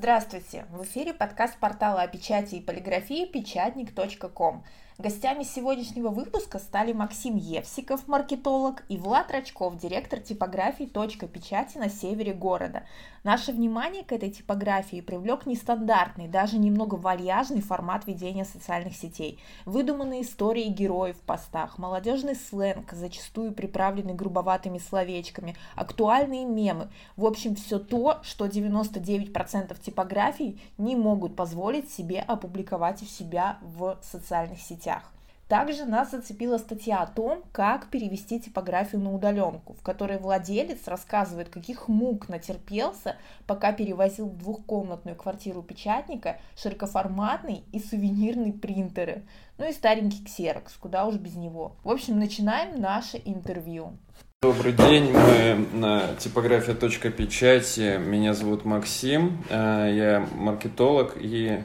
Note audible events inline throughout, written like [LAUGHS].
Здравствуйте! В эфире подкаст портала о печати и полиграфии печатник.ком. Гостями сегодняшнего выпуска стали Максим Евсиков, маркетолог, и Влад Рачков, директор типографии «Точка печати» на севере города. Наше внимание к этой типографии привлек нестандартный, даже немного вальяжный формат ведения социальных сетей. Выдуманные истории героев в постах, молодежный сленг, зачастую приправленный грубоватыми словечками, актуальные мемы. В общем, все то, что 99% типографий не могут позволить себе опубликовать себя в социальных сетях. Также нас зацепила статья о том, как перевести типографию на удаленку, в которой владелец рассказывает, каких мук натерпелся, пока перевозил в двухкомнатную квартиру печатника широкоформатный и сувенирный принтеры, ну и старенький ксерокс, куда уж без него. В общем, начинаем наше интервью. Добрый день, мы на типография точка печати. Меня зовут Максим, э, я маркетолог и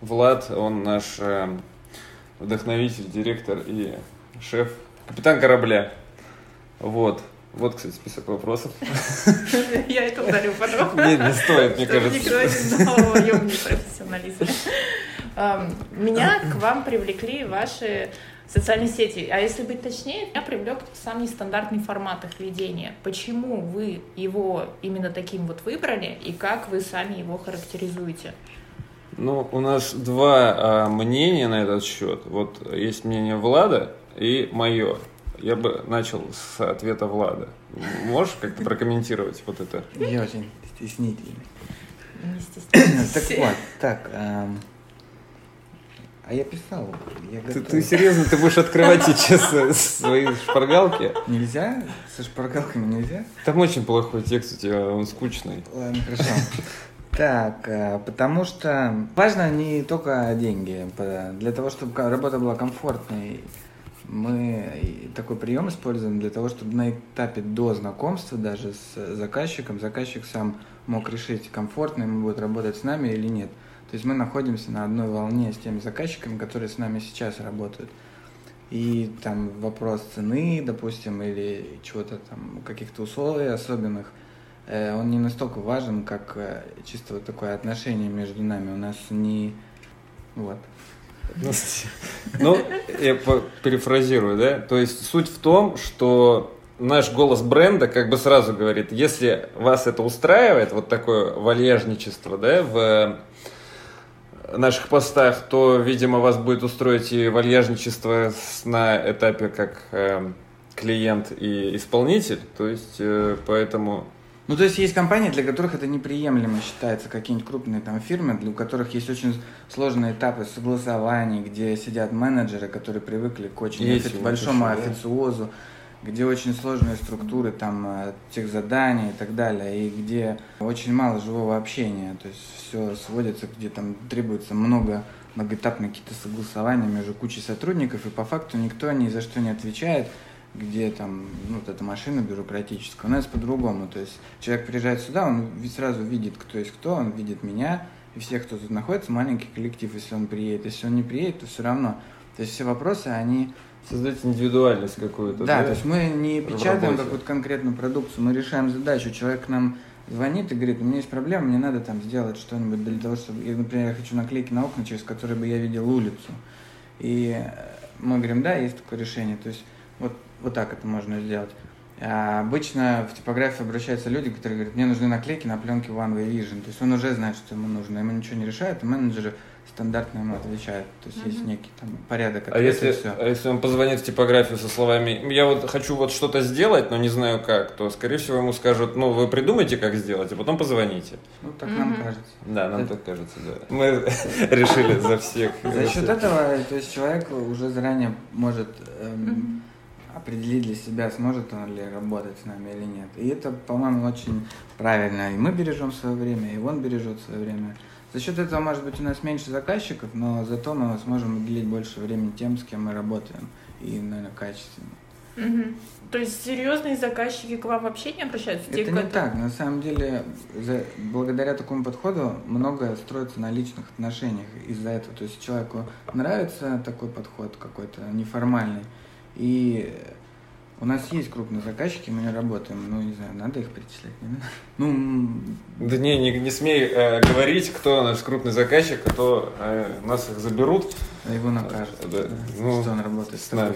Влад, он наш э, вдохновитель, директор и шеф, капитан корабля. Вот. Вот, кстати, список вопросов. [LAUGHS] Я это ударю потом. Нет, не стоит, мне кажется. Никто не знал о непрофессионализме. Меня к вам привлекли ваши социальные сети. А если быть точнее, меня привлек сам нестандартный формат их ведения. Почему вы его именно таким вот выбрали и как вы сами его характеризуете? Ну, у нас два а, мнения на этот счет. Вот есть мнение Влада и мое. Я бы начал с ответа Влада. Можешь как-то прокомментировать вот это? Я очень стеснительный. Не стесняйся. Так вот, так, а я писал. Я ты, ты серьезно, ты будешь открывать сейчас [LAUGHS] свои шпаргалки? Нельзя? Со шпаргалками нельзя? Там очень плохой текст у тебя, он скучный. Ладно, хорошо. Так, э, потому что важно не только деньги. Для того, чтобы работа была комфортной, мы такой прием используем для того, чтобы на этапе до знакомства даже с заказчиком, заказчик сам мог решить, комфортно ему будет работать с нами или нет. То есть мы находимся на одной волне с теми заказчиками, которые с нами сейчас работают. И там вопрос цены, допустим, или чего-то там, каких-то условий особенных – Э, он не настолько важен, как э, чисто вот такое отношение между нами. У нас не... Вот. [LAUGHS] Ну, я перефразирую, да? То есть суть в том, что наш голос бренда как бы сразу говорит, если вас это устраивает, вот такое вальяжничество, да, в наших постах, то, видимо, вас будет устроить и вальяжничество на этапе как э, клиент и исполнитель. То есть, э, поэтому ну, то есть есть компании, для которых это неприемлемо считается, какие-нибудь крупные там фирмы, для которых есть очень сложные этапы согласований, где сидят менеджеры, которые привыкли к очень есть, большому да. Где очень сложные структуры там э, тех заданий и так далее, и где очень мало живого общения, то есть все сводится, где там требуется много многоэтапные какие-то согласования между кучей сотрудников, и по факту никто ни за что не отвечает, где там, ну, вот эта машина бюрократическая. У нас по-другому. То есть человек приезжает сюда, он сразу видит, кто есть кто, он видит меня и всех, кто тут находится, маленький коллектив, если он приедет. Если он не приедет, то все равно. То есть все вопросы, они... Создать индивидуальность какую-то. Да, да, то есть мы не печатаем какую-то конкретную продукцию, мы решаем задачу. Человек нам звонит и говорит, у меня есть проблема, мне надо там сделать что-нибудь для того, чтобы, я, например, я хочу наклейки на окна, через которые бы я видел улицу. И мы говорим, да, есть такое решение. То есть вот вот так это можно сделать. А обычно в типографию обращаются люди, которые говорят, мне нужны наклейки на пленке One Way Vision. То есть он уже знает, что ему нужно, ему ничего не решает, а менеджеры стандартно ему отвечают. То есть mm-hmm. есть некий там порядок. А если, все. а если он позвонит в типографию со словами, я вот хочу вот что-то сделать, но не знаю как, то, скорее всего, ему скажут, ну, вы придумайте, как сделать, а потом позвоните. Ну, так mm-hmm. нам кажется. Да, нам так кажется, да. Мы [LAUGHS] решили за всех. За счет этого, то есть человек уже заранее может эм, определить для себя, сможет он ли работать с нами или нет. И это, по-моему, очень правильно. И мы бережем свое время, и он бережет свое время. За счет этого, может быть, у нас меньше заказчиков, но зато мы сможем уделить больше времени тем, с кем мы работаем, и, наверное, качественно. Угу. То есть серьезные заказчики к вам вообще не обращаются? Это не так. На самом деле, за, благодаря такому подходу многое строится на личных отношениях из-за этого. То есть человеку нравится такой подход какой-то неформальный, и У нас есть крупные заказчики, мы не работаем, ну, не знаю, надо их перечислять, не Ну, да не, не, не смей э, говорить, кто наш крупный заказчик, а то э, нас их заберут. А его накажут, да. да. Ну, что он работает с нами.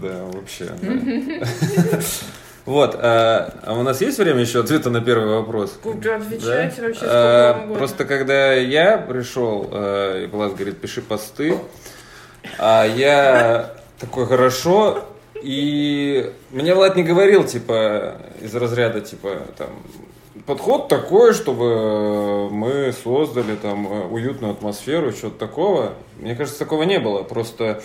Да, да, вообще. [LAUGHS] Вот, а, а у нас есть время еще ответа на первый вопрос? Да, отвечайте да? вообще сколько а, угодно. Просто когда я пришел, э, и Влад говорит, пиши посты, а я такой, хорошо, и мне Влад не говорил, типа, из разряда, типа, там, подход такой, чтобы мы создали там уютную атмосферу, что-то такого. Мне кажется, такого не было. Просто э,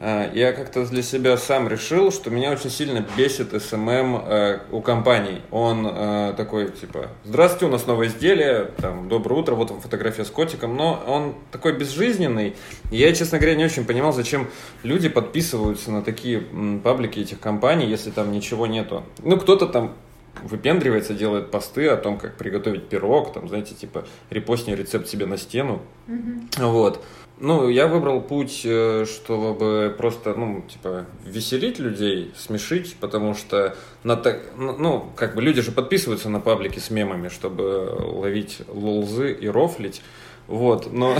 я как-то для себя сам решил, что меня очень сильно бесит SMM э, у компаний. Он э, такой, типа, здравствуйте, у нас новое изделие, там, доброе утро, вот вам фотография с котиком, но он такой безжизненный. Я, честно говоря, не очень понимал, зачем люди подписываются на такие паблики этих компаний, если там ничего нету. Ну, кто-то там выпендривается, делает посты о том, как приготовить пирог, там, знаете, типа, репостни рецепт себе на стену. Mm-hmm. Вот. Ну, я выбрал путь, э, чтобы просто, ну, типа, веселить людей, смешить, потому что на так, ну, ну, как бы люди же подписываются на паблики с мемами, чтобы ловить лолзы и рофлить. Вот, но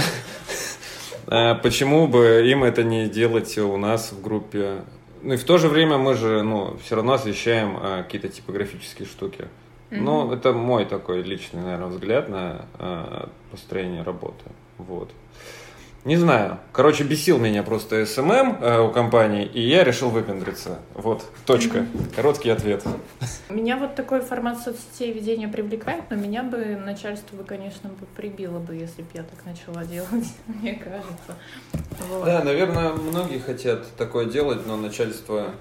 [LAUGHS] э, почему бы им это не делать у нас в группе ну и в то же время мы же, ну, все равно освещаем а, какие-то типографические штуки. Mm-hmm. Ну, это мой такой личный, наверное, взгляд на а, построение работы. Вот. Не знаю. Короче, бесил меня просто SMM э, у компании, и я решил выпендриться. Вот, точка. Короткий ответ. Меня вот такой формат соцсетей ведения привлекает, но меня бы начальство бы, конечно, бы прибило бы, если бы я так начала делать, [LAUGHS] мне кажется. Вот. Да, наверное, многие хотят такое делать, но начальство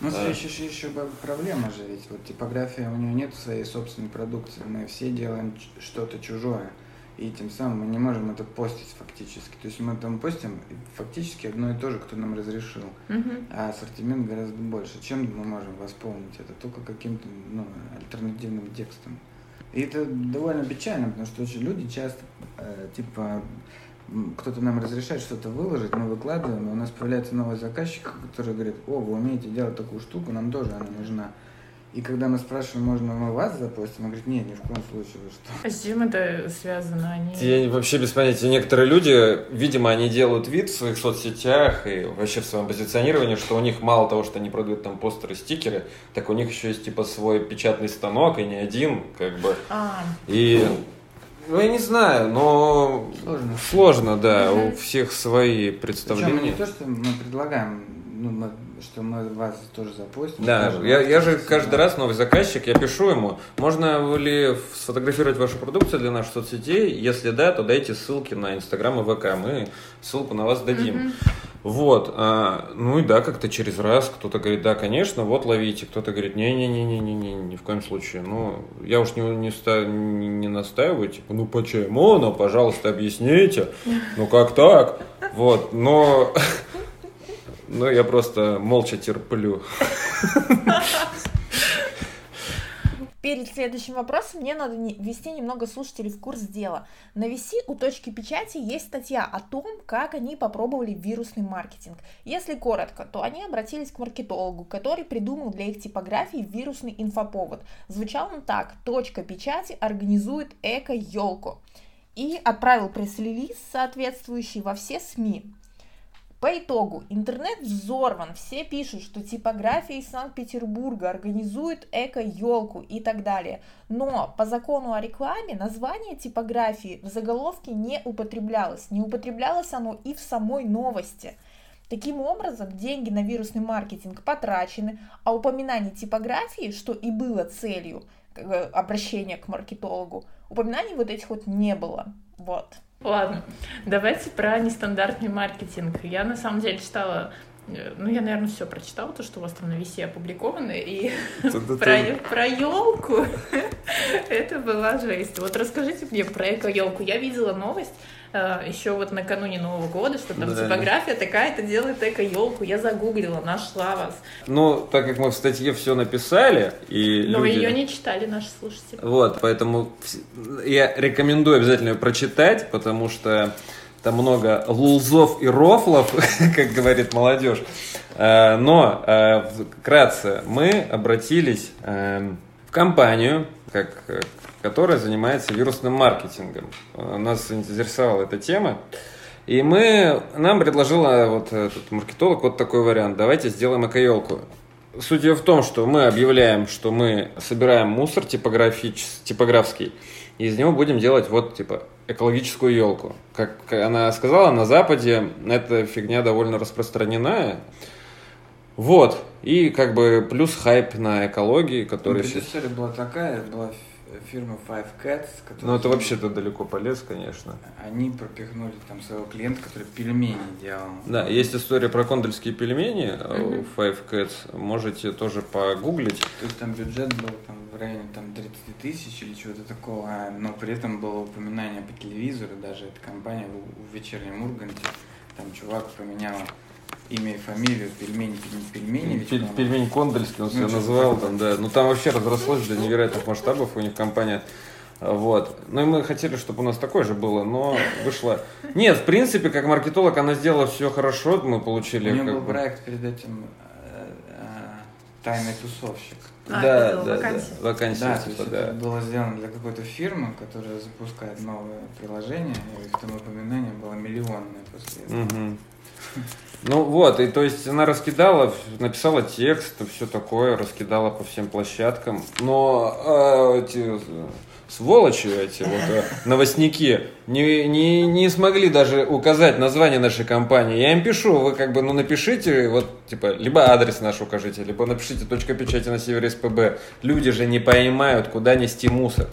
ну, да. еще, еще, еще проблема же, ведь вот типография, у нее нет своей собственной продукции, мы все делаем что-то чужое и тем самым мы не можем это постить фактически. То есть мы там постим фактически одно и то же, кто нам разрешил, uh-huh. а ассортимент гораздо больше. Чем мы можем восполнить это? Только каким-то ну, альтернативным текстом. И это довольно печально, потому что очень люди часто, э, типа, кто-то нам разрешает что-то выложить, мы выкладываем, и у нас появляется новый заказчик, который говорит, о, вы умеете делать такую штуку, нам тоже она нужна. И когда мы спрашиваем, можно мы вас запостим, он говорит, нет, ни в коем случае, вы что. А с чем это связано? Они... Я вообще без понятия. Некоторые люди, видимо, они делают вид в своих соцсетях и вообще в своем позиционировании, что у них мало того, что они продают там постеры, стикеры, так у них еще есть типа свой печатный станок, и не один, как бы. А. И ну, я не знаю, но сложно, сложно да, угу. у всех свои представления. Причем не то, что мы предлагаем, ну, мы что мы вас тоже запустим. Да, я, я же каждый раз новый заказчик, я пишу ему, можно ли сфотографировать вашу продукцию для наших соцсетей? Если да, то дайте ссылки на Инстаграм и ВК, мы ссылку на вас дадим. Вот, а, ну и да, как-то через раз кто-то говорит, да, конечно, вот ловите, кто-то говорит, не-не-не-не-не, ни в коем случае. Ну, я уж не, не, ста, не, не настаиваю, типа, ну почему, ну, пожалуйста, объясните, ну как так? Вот, но [LAUGHS] ну, я просто молча терплю. Перед следующим вопросом мне надо ввести немного слушателей в курс дела. На VC у точки печати есть статья о том, как они попробовали вирусный маркетинг. Если коротко, то они обратились к маркетологу, который придумал для их типографии вирусный инфоповод. Звучал он так. Точка печати организует эко-елку. И отправил пресс-релиз соответствующий во все СМИ. По итогу интернет взорван, все пишут, что типография из Санкт-Петербурга организует эко-елку и так далее. Но по закону о рекламе название типографии в заголовке не употреблялось. Не употреблялось оно и в самой новости. Таким образом, деньги на вирусный маркетинг потрачены, а упоминание типографии, что и было целью э, обращения к маркетологу, упоминаний вот этих вот не было. Вот. Ладно, давайте про нестандартный маркетинг. Я на самом деле читала ну, я, наверное, все прочитала, то, что у вас там на висе опубликовано, и [LAUGHS] [LAUGHS] про, елку [LAUGHS] это была жесть. Вот расскажите мне про эко-елку. Я видела новость, Э, еще вот накануне Нового года, что там типография такая-то делает эко-елку. Я загуглила, нашла вас. Ну, так как мы в статье все написали, и Но ее не читали наши слушатели. Вот, поэтому я рекомендую обязательно ее прочитать, потому что там много лулзов и рофлов, [LAUGHS] как говорит молодежь. Э, но э, вкратце мы обратились эм, в компанию, как, которая занимается вирусным маркетингом. Нас интересовала эта тема. И мы, нам предложила вот этот маркетолог вот такой вариант. Давайте сделаем эко-елку. Суть ее в том, что мы объявляем, что мы собираем мусор типографич, типографский, и из него будем делать вот типа экологическую елку. Как она сказала, на Западе эта фигня довольно распространена. Вот. И как бы плюс хайп на экологии, который... Ну, сейчас... была такая, была фирма Five Cats. Ну, это вообще-то далеко полез, конечно. Они пропихнули там своего клиента, который пельмени делал. Да, есть история про кондольские пельмени mm-hmm. Five Cats. Можете тоже погуглить. То есть там бюджет был там, в районе там, 30 тысяч или чего-то такого, но при этом было упоминание по телевизору, даже эта компания в, в вечернем Урганте. Там чувак поменял имя и фамилию, пельмени, пельмени. Пель, пельмень Кондольский он ну, себя назвал, там, да. Ну там вообще разрослось до невероятных масштабов у них компания. Вот. Ну и мы хотели, чтобы у нас такое же было, но вышло. Нет, в принципе, как маркетолог она сделала все хорошо, мы получили. У нее был бы... проект перед этим э, э, тайный тусовщик. А, да, да, вакансия. да, вакансия. Да, типа, да. это было сделано для какой-то фирмы, которая запускает новое приложение, и в том упоминании было миллионное после этого. Угу. Ну вот, и то есть она раскидала, написала текст, все такое, раскидала по всем площадкам. Но э, эти сволочи, эти вот э, новостники, не, не, не смогли даже указать название нашей компании. Я им пишу, вы как бы, ну напишите, вот, типа, либо адрес наш укажите, либо напишите точка печати на севере СПБ. Люди же не понимают, куда нести мусор.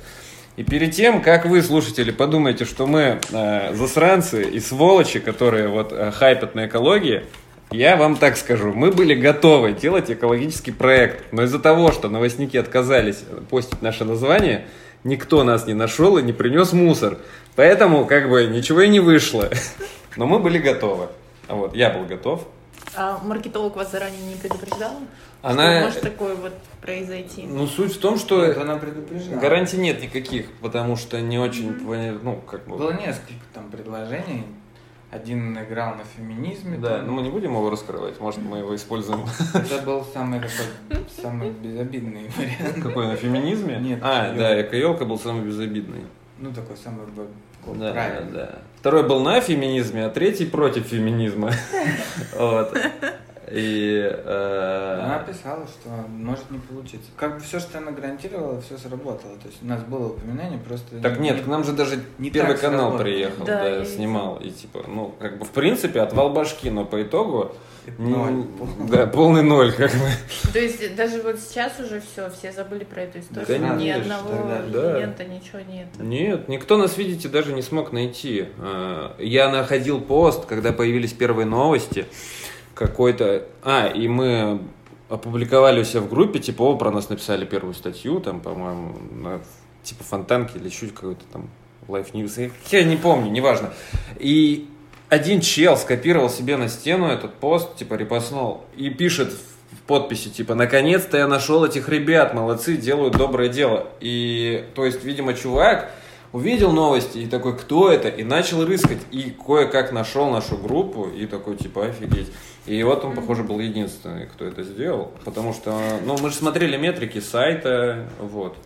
И перед тем, как вы, слушатели, подумаете, что мы э, засранцы и сволочи, которые вот э, хайпят на экологии, я вам так скажу, мы были готовы делать экологический проект, но из-за того, что новостники отказались постить наше название, никто нас не нашел и не принес мусор. Поэтому как бы ничего и не вышло. [LAUGHS] Но мы были готовы. Вот, я был готов. А маркетолог вас заранее не предупреждал? Она... Что может такое вот произойти? Ну, суть в том, что вот она предупреждала. гарантий нет никаких, потому что не очень, mm-hmm. ну, как бы... Было несколько там предложений. Один играл на феминизме. Да, там. но мы не будем его раскрывать, может, мы его используем. Это был самый такой, [LAUGHS] самый безобидный вариант. Какой, на феминизме? Нет. А, да, эко был самый безобидный. Ну, такой самый да, правильный. Да. Второй был на феминизме, а третий против феминизма. [LAUGHS] Вот. [LAUGHS] И, э... Она писала, что может не получиться. Как бы все, что она гарантировала, все сработало. То есть у нас было упоминание, просто... Так нет, к нам же даже не Первый канал приехал, да, да снимал. И типа, ну, как бы в принципе отвал башки, но по итогу... Ноль. Да, полный ноль, как бы. То есть даже вот сейчас уже все, все забыли про эту историю. Да, Ни одного клиента, да. ничего нет. Нет, никто нас, видите, даже не смог найти. А, я находил пост, когда появились первые новости какой-то... А, и мы опубликовали у себя в группе, типа, о, про нас написали первую статью, там, по-моему, на, типа Фонтанки или чуть какой-то там Life News, я не помню, неважно. И один чел скопировал себе на стену этот пост, типа, репостнул, и пишет в подписи, типа, наконец-то я нашел этих ребят, молодцы, делают доброе дело. И, то есть, видимо, чувак увидел новости и такой, кто это? И начал рыскать. И кое-как нашел нашу группу и такой, типа, офигеть. И вот он, похоже, был единственный, кто это сделал. Потому что, ну, мы же смотрели метрики сайта, вот.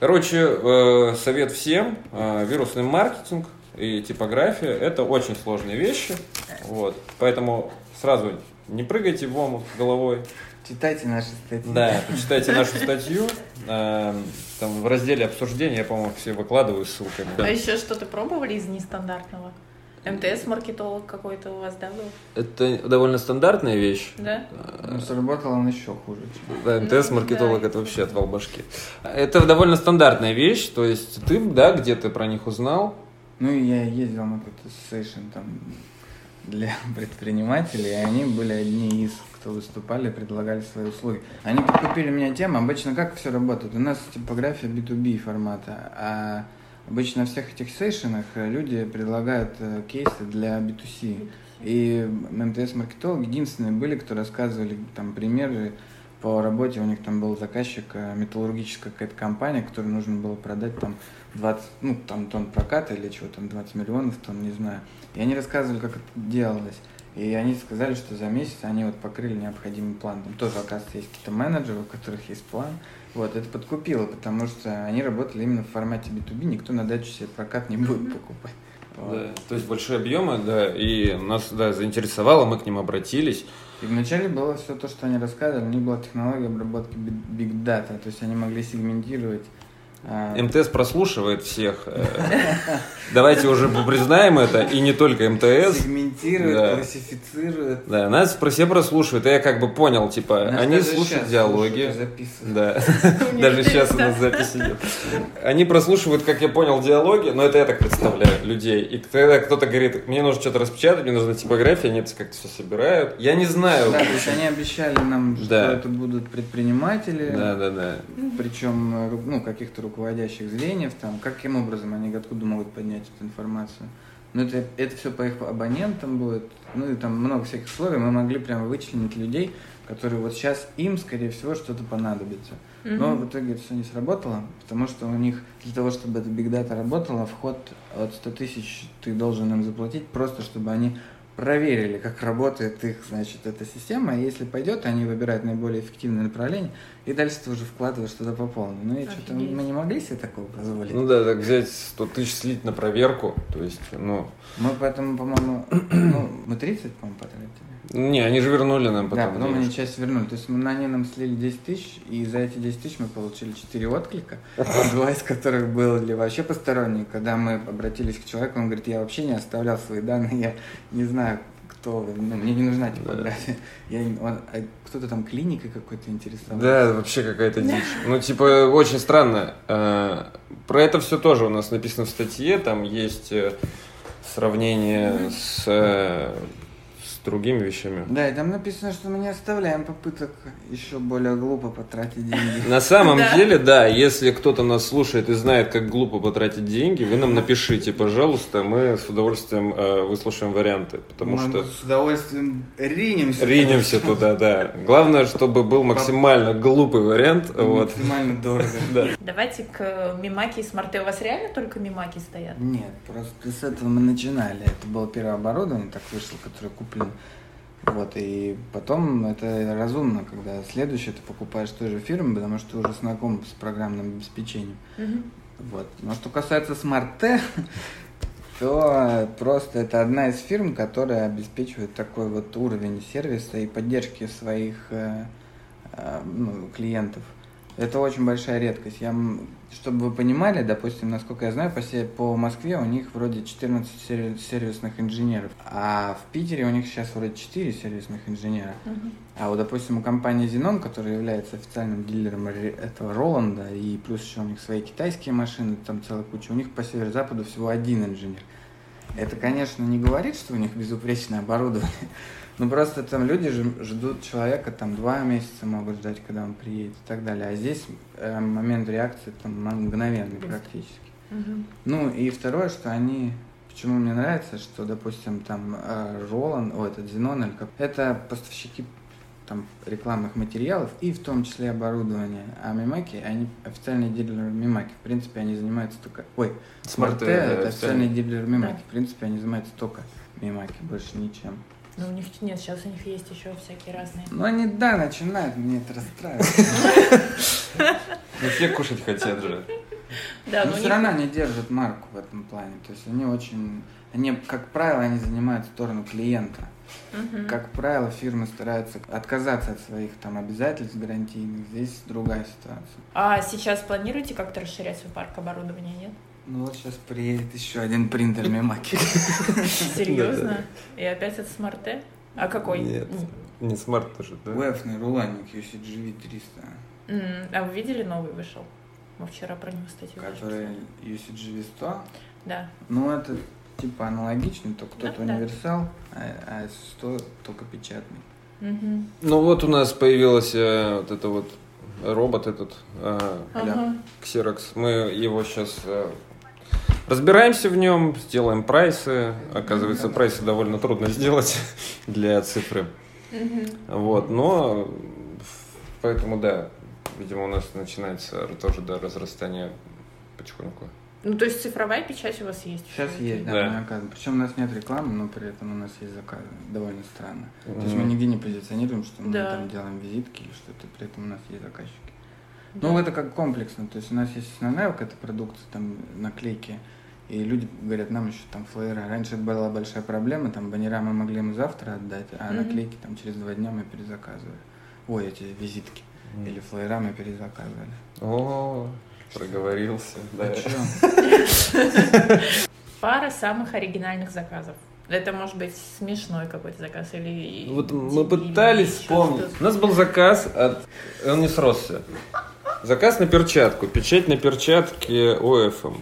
Короче, э, совет всем. Э, вирусный маркетинг и типография – это очень сложные вещи. Вот. Поэтому сразу не прыгайте в омут головой. Читайте наши статьи. Да, почитайте нашу статью. Там в разделе обсуждения я, по-моему, все выкладываю ссылками. А еще что-то пробовали из нестандартного? МТС-маркетолог какой-то у вас, да, был? Это довольно стандартная вещь. Да? Но сработал он еще хуже. Чем... Да, МТС-маркетолог ну, да. это вообще отвал башки. Это довольно стандартная вещь, то есть ты, да, где-то про них узнал? Ну, я ездил на какой-то сейшн там для [LAUGHS] предпринимателей, и они были одни из, кто выступали, предлагали свои услуги. Они подкупили меня тему, обычно как все работает? У нас типография B2B формата, а Обычно на всех этих сейшенах э, люди предлагают э, кейсы для B2C. И МТС-маркетологи единственные были, кто рассказывали там примеры по работе у них там был заказчик, э, металлургическая какая-то компания, которой нужно было продать там 20, ну, там тонн проката или чего там, 20 миллионов тонн, не знаю. И они рассказывали, как это делалось. И они сказали, что за месяц они вот покрыли необходимый план. Там тоже, оказывается, есть какие-то менеджеры, у которых есть план. Вот, это подкупило, потому что они работали именно в формате B2B, никто на дачу себе прокат не будет покупать. Вот. Да, то есть большие объемы, да, и нас да, заинтересовало, мы к ним обратились. И вначале было все то, что они рассказывали, у них была технология обработки big data, то есть они могли сегментировать. МТС прослушивает всех. Э, давайте уже признаем это, и не только МТС. Сегментирует, да. классифицирует. Да, нас про все прослушивают. Я как бы понял, типа, нас они слушают диалоги. Да, [LAUGHS] даже сейчас у нас запись идет. Они прослушивают, как я понял, диалоги, но это я так представляю людей. И когда кто-то говорит, мне нужно что-то распечатать, мне нужна типография, они это как-то все собирают. Я не знаю. Да, то есть они обещали нам, что это будут предприниматели. Да, да, да. Причем, ну, каких-то руководящих звеньев, там, каким образом они откуда могут поднять эту информацию. Но это, это все по их абонентам будет, ну и там много всяких условий, мы могли прямо вычленить людей, которые вот сейчас им, скорее всего, что-то понадобится. Mm-hmm. Но в итоге это все не сработало, потому что у них для того, чтобы эта биг дата работала, вход от 100 тысяч ты должен им заплатить, просто чтобы они проверили, как работает их, значит, эта система, и если пойдет, они выбирают наиболее эффективное направление, и дальше ты уже вкладываешь туда по полной. Ну и что-то мы не могли себе такого позволить. Ну да, так взять 100 тысяч слить на проверку, то есть, ну... Мы поэтому, по-моему, [CLEARS THROAT] ну, мы 30, по-моему, потратили. Не, они же вернули нам потом. Да, потом они часть вернули. То есть мы, они нам слили 10 тысяч, и за эти 10 тысяч мы получили 4 отклика, [LAUGHS] два из которых были вообще посторонние. Когда мы обратились к человеку, он говорит, я вообще не оставлял свои данные, я не знаю, кто вы, ну, мне не нужна типография. Да. Я, он, а кто-то там клиникой какой-то интересовался. Да, вообще какая-то дичь. Ну, типа, очень странно. А, про это все тоже у нас написано в статье, там есть э, сравнение с э, другими вещами. Да, и там написано, что мы не оставляем попыток еще более глупо потратить деньги. На самом деле, да, если кто-то нас слушает и знает, как глупо потратить деньги, вы нам напишите, пожалуйста, мы с удовольствием э, выслушаем варианты, потому мы что... с удовольствием ринемся. Ринемся туда, да. Главное, чтобы был максимально глупый вариант. Максимально дорого. [LAUGHS] Да. Давайте к Мимаки и Смарте. У вас реально только Мимаки стоят? Нет, просто с этого мы начинали. Это было первое оборудование, так вышло, которое куплено вот, и потом это разумно, когда следующее ты покупаешь той же фирмы, потому что ты уже знаком с программным обеспечением. Mm-hmm. Вот. Но что касается Smart T, [LAUGHS] то просто это одна из фирм, которая обеспечивает такой вот уровень сервиса и поддержки своих э, э, ну, клиентов. Это очень большая редкость. Я, чтобы вы понимали, допустим, насколько я знаю, по, по Москве у них вроде 14 сервисных инженеров, а в Питере у них сейчас вроде 4 сервисных инженера. Uh-huh. А вот, допустим, у компании Xenon, которая является официальным дилером этого Роланда, и плюс еще у них свои китайские машины, там целая куча, у них по северо-западу всего один инженер. Это, конечно, не говорит, что у них безупречное оборудование, ну просто там люди ждут человека там два месяца могут ждать, когда он приедет и так далее. А здесь э, момент реакции там мгновенный практически. Угу. Ну и второе, что они Почему мне нравится, что, допустим, там э, Ролан, о, это Зенон, или как, это поставщики там рекламных материалов и в том числе оборудования. А Мимаки, они официальные дилеры Мимаки. В принципе, они занимаются только... Ой, Смарт это официальный дилер Мимаки. Да. В принципе, они занимаются только Мимаки, больше ничем. Ну, у них нет, сейчас у них есть еще всякие разные. Ну, они, да, начинают, мне это расстраивает. Ну, все кушать хотят же. Да, но все равно они держат марку в этом плане. То есть они очень, они, как правило, они занимают сторону клиента. Угу. Как правило, фирмы стараются отказаться от своих там обязательств гарантийных. Здесь другая ситуация. А сейчас планируете как-то расширять свой парк оборудования, нет? Ну вот сейчас приедет еще один принтер Mimaki. [LAUGHS] Серьезно? И опять это смарт А какой? Нет, не смарт тоже, да? УФный рулонник UCJV 300. А вы видели новый вышел? Мы вчера про него статью Который UCJV 100? Да. Ну это типа аналогичный, только тот универсал, а 100 а только печатный. Ну вот у нас появился э, вот это вот робот этот э, ага. Xerox. Мы его сейчас э, Разбираемся в нем, сделаем прайсы. Оказывается, прайсы довольно трудно сделать [LAUGHS] для цифры. Вот, но поэтому да, видимо, у нас начинается тоже да, разрастание потихоньку. Ну, то есть цифровая печать у вас есть? Сейчас есть, да, да. мы оказываем. Причем у нас нет рекламы, но при этом у нас есть заказы. Довольно странно. Mm-hmm. То есть мы нигде не позиционируем, что мы да. там делаем визитки или что-то, при этом у нас есть заказчики. Да. Ну, это как комплексно. То есть у нас есть основная какая-то продукция, там наклейки, и люди говорят, нам еще там флееры. Раньше была большая проблема, там баннера мы могли ему завтра отдать, а mm-hmm. наклейки там через два дня мы перезаказывали. Ой, эти визитки. Mm-hmm. Или флеера мы перезаказывали. О, проговорился. Да. [LAUGHS] Пара самых оригинальных заказов. Это может быть смешной какой-то заказ или... Вот мы пытались вспомнить. У нас был заказ от... Он не сросся. Заказ на перчатку. Печать на перчатке ОФМ.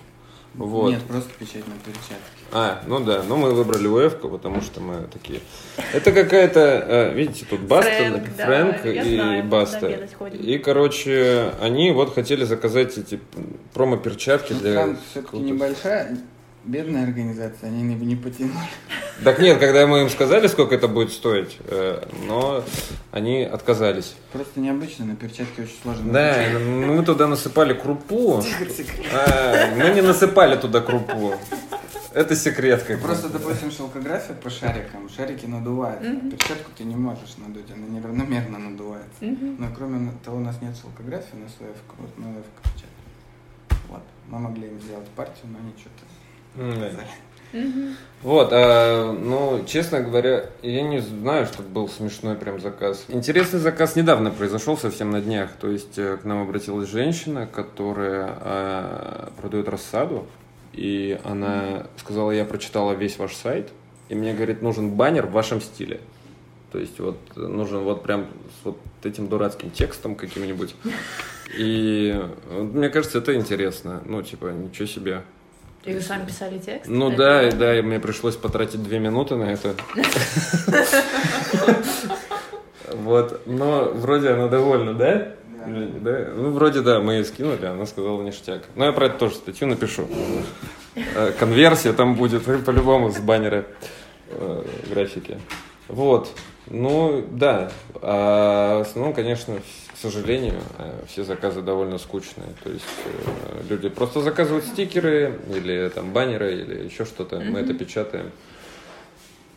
Вот. Нет, просто печать на перчатке. А, ну да, ну мы выбрали УФ, потому что мы такие. Это какая-то, э, видите, тут Баста, Фрэнк, Фрэнк да, и знаю, Баста. И, короче, они вот хотели заказать эти промо-перчатки ну, для... Там все-таки небольшая, Бедная организация, они не, не потянули. Так нет, когда мы им сказали, сколько это будет стоить, э, но они отказались. Просто необычно, на перчатке очень сложно. Да, мы туда насыпали крупу. А, мы не насыпали туда крупу. Это секрет как Просто, допустим, шелкография по шарикам. Шарики надувают. Mm-hmm. Перчатку ты не можешь надуть, она неравномерно надувается. Mm-hmm. Но кроме того, у нас нет шелкографии, у нас ВФ, вот мы ВФ печатаем. Вот. Мы могли им сделать партию, но они что-то вот, а, ну, честно говоря, я не знаю, что был смешной прям заказ. Интересный заказ недавно произошел, совсем на днях. То есть э, к нам обратилась женщина, которая а, продает рассаду, и она сказала, я прочитала весь ваш сайт, и мне, говорит, нужен баннер в вашем стиле. То есть вот нужен вот прям с вот этим дурацким текстом каким-нибудь. [LAUGHS] И мне кажется, это интересно. Ну, типа, ничего себе. И вы сами писали текст? Ну да, и да, и мне пришлось потратить две минуты на это. [LAUGHS] Вот, но вроде она довольна, да? Да. Ну, вроде да, мы ей скинули, она сказала ништяк. Но я про это тоже статью напишу. Э, конверсия там будет, по-любому с баннера э, графики. Вот. Ну, да. А в основном, конечно, к сожалению, э, все заказы довольно скучные. То есть э, люди просто заказывают стикеры или там баннеры или еще что-то. Mm-hmm. Мы это печатаем.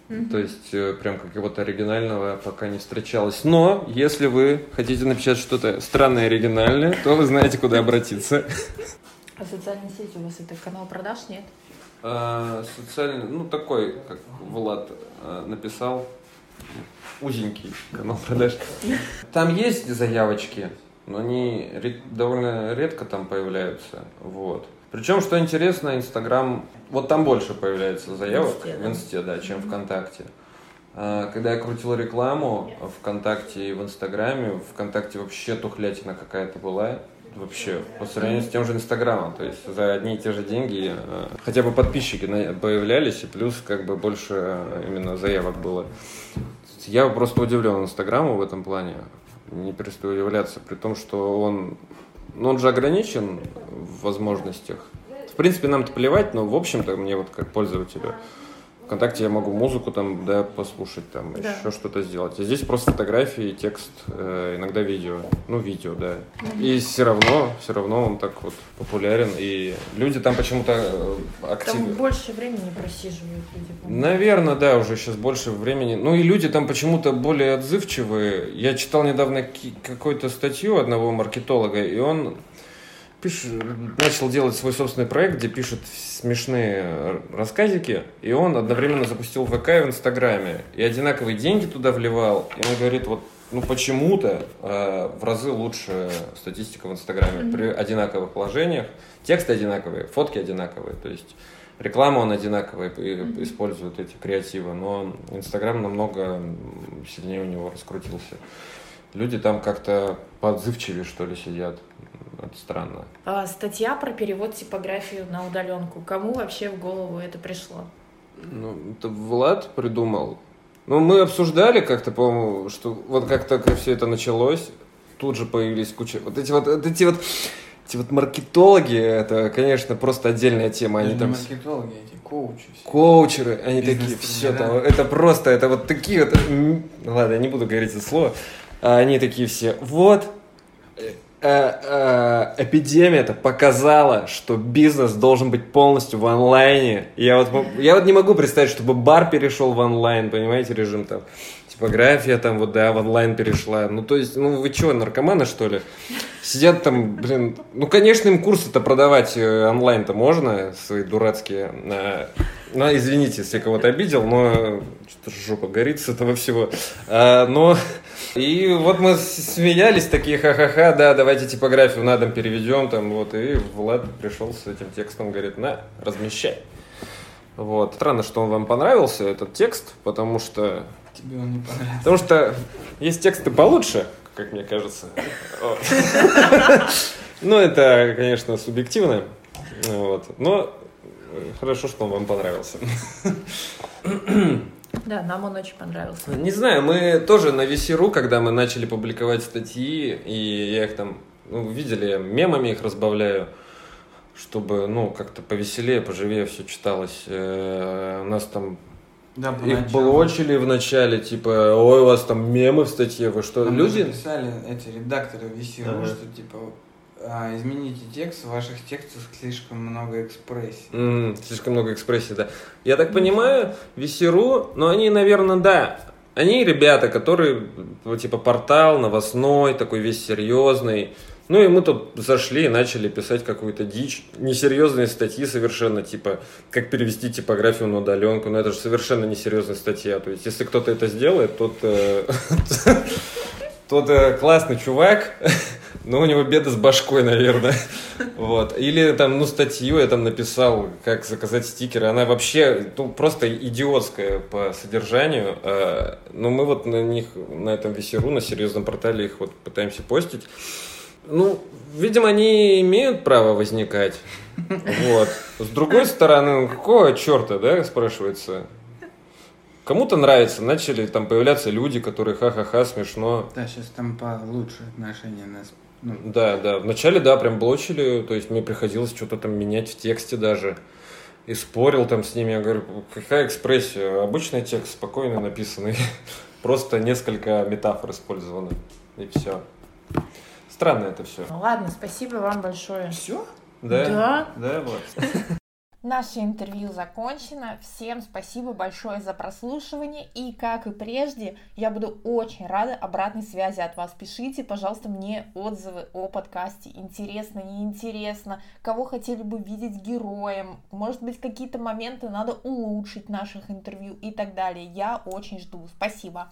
Mm-hmm. То есть э, прям какого-то оригинального пока не встречалось. Но если вы хотите напечатать что-то странное оригинальное, то вы знаете, куда обратиться. А социальные сети у вас это канал продаж, нет? А, социальный, ну такой, как Влад написал, узенький канал продаж. Там есть заявочки, но они довольно редко там появляются. Вот. Причем, что интересно, Инстаграм, вот там больше появляется заявок в Инсте, да, в Инсте, да чем mm-hmm. ВКонтакте. А, когда я крутил рекламу ВКонтакте и в Инстаграме, ВКонтакте вообще тухлятина какая-то была вообще по сравнению с тем же Инстаграмом. То есть за одни и те же деньги э, хотя бы подписчики появлялись, и плюс как бы больше э, именно заявок было. Я просто удивлен Инстаграму в этом плане. Не перестаю удивляться, при том, что он, ну, он же ограничен в возможностях. В принципе, нам-то плевать, но в общем-то мне вот как пользователю ВКонтакте я могу музыку там, да, послушать, там, да. еще что-то сделать. А здесь просто фотографии, текст, э, иногда видео. Ну, видео, да. И все равно, все равно он так вот популярен. И люди там почему-то э, активны. Там больше времени просиживают люди. Наверное, да, уже сейчас больше времени. Ну и люди там почему-то более отзывчивые. Я читал недавно какую-то статью одного маркетолога, и он пиш... начал делать свой собственный проект, где пишет смешные рассказики, и он одновременно запустил ВК и в Инстаграме, и одинаковые деньги туда вливал, и он говорит, вот ну почему-то э, в разы лучше статистика в Инстаграме mm-hmm. при одинаковых вложениях, тексты одинаковые, фотки одинаковые, то есть рекламу он одинаковый mm-hmm. использует эти креативы, но Инстаграм намного сильнее у него раскрутился. Люди там как-то подзывчивее, что ли, сидят. Это странно. А, статья про перевод типографии на удаленку. Кому вообще в голову это пришло? Ну, это Влад придумал. Ну, мы обсуждали как-то, по-моему, что вот как только все это началось, тут же появились куча... Вот эти вот, вот эти вот эти вот маркетологи, это, конечно, просто отдельная тема. Они там... маркетологи, эти коучи. Коучеры, они такие, все там, это просто, это вот такие вот... Ладно, я не буду говорить это слово. А они такие все, вот, эпидемия это показала, что бизнес должен быть полностью в онлайне. Я вот, я вот не могу представить, чтобы бар перешел в онлайн, понимаете, режим там. Типография там вот, да, в онлайн перешла. Ну, то есть, ну, вы что, наркоманы, что ли? Сидят там, блин, ну, конечно, им курсы-то продавать э, онлайн-то можно, свои дурацкие. Ну, извините, если кого-то обидел, но что-то жопа горит с этого всего. А, но и вот мы смеялись такие, ха-ха-ха, да, давайте типографию на дом переведем, там, вот, и Влад пришел с этим текстом, говорит, на, размещай. Вот. Странно, что он вам понравился, этот текст, потому что... Тебе он не понравился. Потому что есть тексты получше, как мне кажется. [LAUGHS] Ну, это, конечно, субъективно. Вот. Но хорошо, что он вам понравился. [CLEARS THROAT] [CLEARS THROAT] Да, нам он очень понравился. Не знаю, мы тоже на Весеру, когда мы начали публиковать статьи, и я их там, ну, видели, я мемами их разбавляю, чтобы, ну, как-то повеселее, поживее все читалось. Э, у нас там да, Их блочили в начале, типа, ой, у вас там мемы в статье, вы что, Нам люди... писали эти редакторы Весеру, ага. что, типа, а, измените текст, в ваших текстах слишком много экспрессии. Mm, слишком много экспрессии, да. Я так понимаю, Весеру, но они, наверное, да, они ребята, которые, типа, портал новостной, такой весь серьезный. Ну и мы тут зашли и начали писать какую-то дичь, несерьезные статьи совершенно, типа, как перевести типографию на удаленку, но это же совершенно несерьезная статья. То есть, если кто-то это сделает, тот, э, [LAUGHS] тот э, классный чувак, [LAUGHS] но у него беды с башкой, наверное. Вот. Или там, ну, статью я там написал, как заказать стикеры. Она вообще, ну, просто идиотская по содержанию. А, но мы вот на них, на этом весеру, на серьезном портале их вот пытаемся постить. Ну, видимо, они имеют право возникать. Вот. С другой стороны, ну, какого черта, да, спрашивается? Кому-то нравится, начали там появляться люди, которые ха-ха-ха, смешно. Да, сейчас там получше отношения нас ну. Да, да. Вначале, да, прям блочили, то есть мне приходилось что-то там менять в тексте даже. И спорил там с ними, я говорю, какая экспрессия? Обычный текст, спокойно написанный. [LAUGHS] Просто несколько метафор использованы. И все. Странно это все. Ну ладно, спасибо вам большое. Все? Да. Да. Да, вот. Наше интервью закончено. Всем спасибо большое за прослушивание. И, как и прежде, я буду очень рада обратной связи от вас. Пишите, пожалуйста, мне отзывы о подкасте. Интересно, неинтересно. Кого хотели бы видеть героем. Может быть, какие-то моменты надо улучшить наших интервью и так далее. Я очень жду. Спасибо.